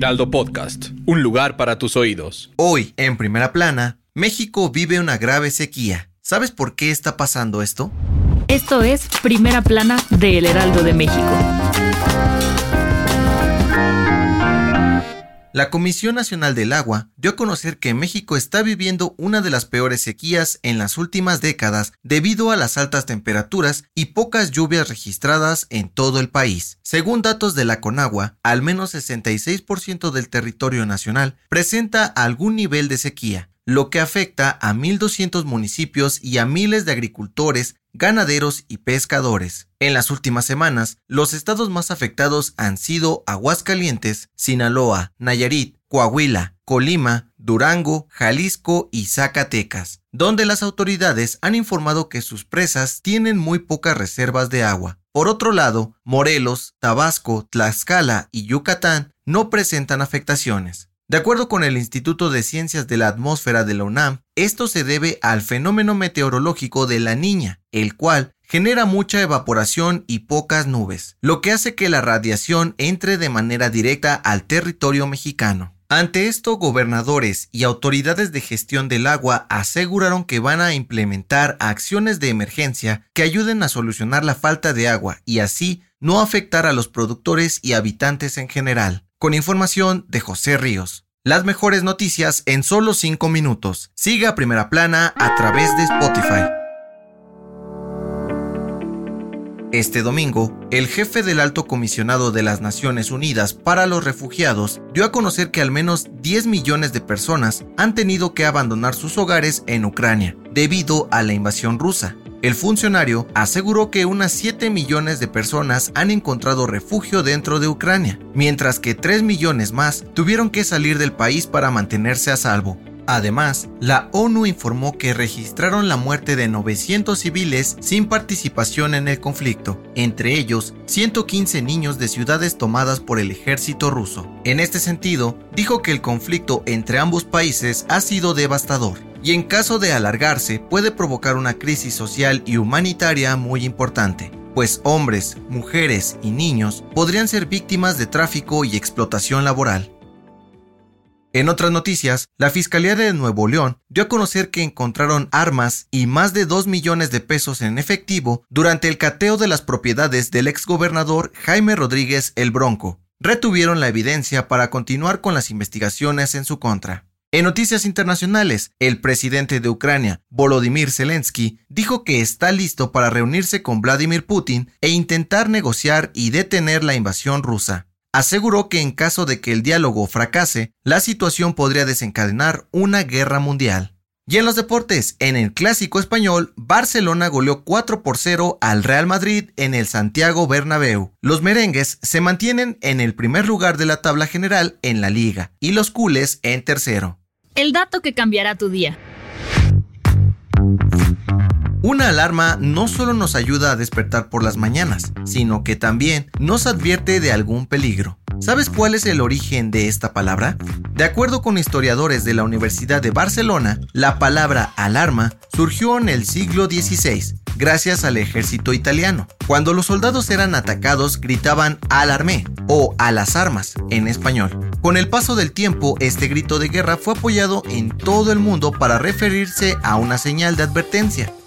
Heraldo Podcast, un lugar para tus oídos. Hoy, en primera plana, México vive una grave sequía. ¿Sabes por qué está pasando esto? Esto es Primera Plana de El Heraldo de México. La Comisión Nacional del Agua dio a conocer que México está viviendo una de las peores sequías en las últimas décadas debido a las altas temperaturas y pocas lluvias registradas en todo el país. Según datos de la Conagua, al menos 66% del territorio nacional presenta algún nivel de sequía, lo que afecta a 1.200 municipios y a miles de agricultores ganaderos y pescadores. En las últimas semanas, los estados más afectados han sido Aguascalientes, Sinaloa, Nayarit, Coahuila, Colima, Durango, Jalisco y Zacatecas, donde las autoridades han informado que sus presas tienen muy pocas reservas de agua. Por otro lado, Morelos, Tabasco, Tlaxcala y Yucatán no presentan afectaciones. De acuerdo con el Instituto de Ciencias de la Atmósfera de la UNAM, esto se debe al fenómeno meteorológico de la niña, el cual genera mucha evaporación y pocas nubes, lo que hace que la radiación entre de manera directa al territorio mexicano. Ante esto, gobernadores y autoridades de gestión del agua aseguraron que van a implementar acciones de emergencia que ayuden a solucionar la falta de agua y así no afectar a los productores y habitantes en general con información de José Ríos. Las mejores noticias en solo 5 minutos. Siga Primera Plana a través de Spotify. Este domingo, el jefe del Alto Comisionado de las Naciones Unidas para los Refugiados dio a conocer que al menos 10 millones de personas han tenido que abandonar sus hogares en Ucrania debido a la invasión rusa. El funcionario aseguró que unas 7 millones de personas han encontrado refugio dentro de Ucrania, mientras que 3 millones más tuvieron que salir del país para mantenerse a salvo. Además, la ONU informó que registraron la muerte de 900 civiles sin participación en el conflicto, entre ellos 115 niños de ciudades tomadas por el ejército ruso. En este sentido, dijo que el conflicto entre ambos países ha sido devastador y en caso de alargarse puede provocar una crisis social y humanitaria muy importante, pues hombres, mujeres y niños podrían ser víctimas de tráfico y explotación laboral. En otras noticias, la Fiscalía de Nuevo León dio a conocer que encontraron armas y más de 2 millones de pesos en efectivo durante el cateo de las propiedades del exgobernador Jaime Rodríguez el Bronco. Retuvieron la evidencia para continuar con las investigaciones en su contra. En noticias internacionales, el presidente de Ucrania, Volodymyr Zelensky, dijo que está listo para reunirse con Vladimir Putin e intentar negociar y detener la invasión rusa. Aseguró que en caso de que el diálogo fracase, la situación podría desencadenar una guerra mundial. Y en los deportes, en el clásico español, Barcelona goleó 4 por 0 al Real Madrid en el Santiago Bernabéu. Los merengues se mantienen en el primer lugar de la tabla general en la liga y los cules en tercero. El dato que cambiará tu día. Una alarma no solo nos ayuda a despertar por las mañanas, sino que también nos advierte de algún peligro. ¿Sabes cuál es el origen de esta palabra? De acuerdo con historiadores de la Universidad de Barcelona, la palabra alarma surgió en el siglo XVI, gracias al ejército italiano. Cuando los soldados eran atacados gritaban alarmé o a las armas en español. Con el paso del tiempo, este grito de guerra fue apoyado en todo el mundo para referirse a una señal de advertencia.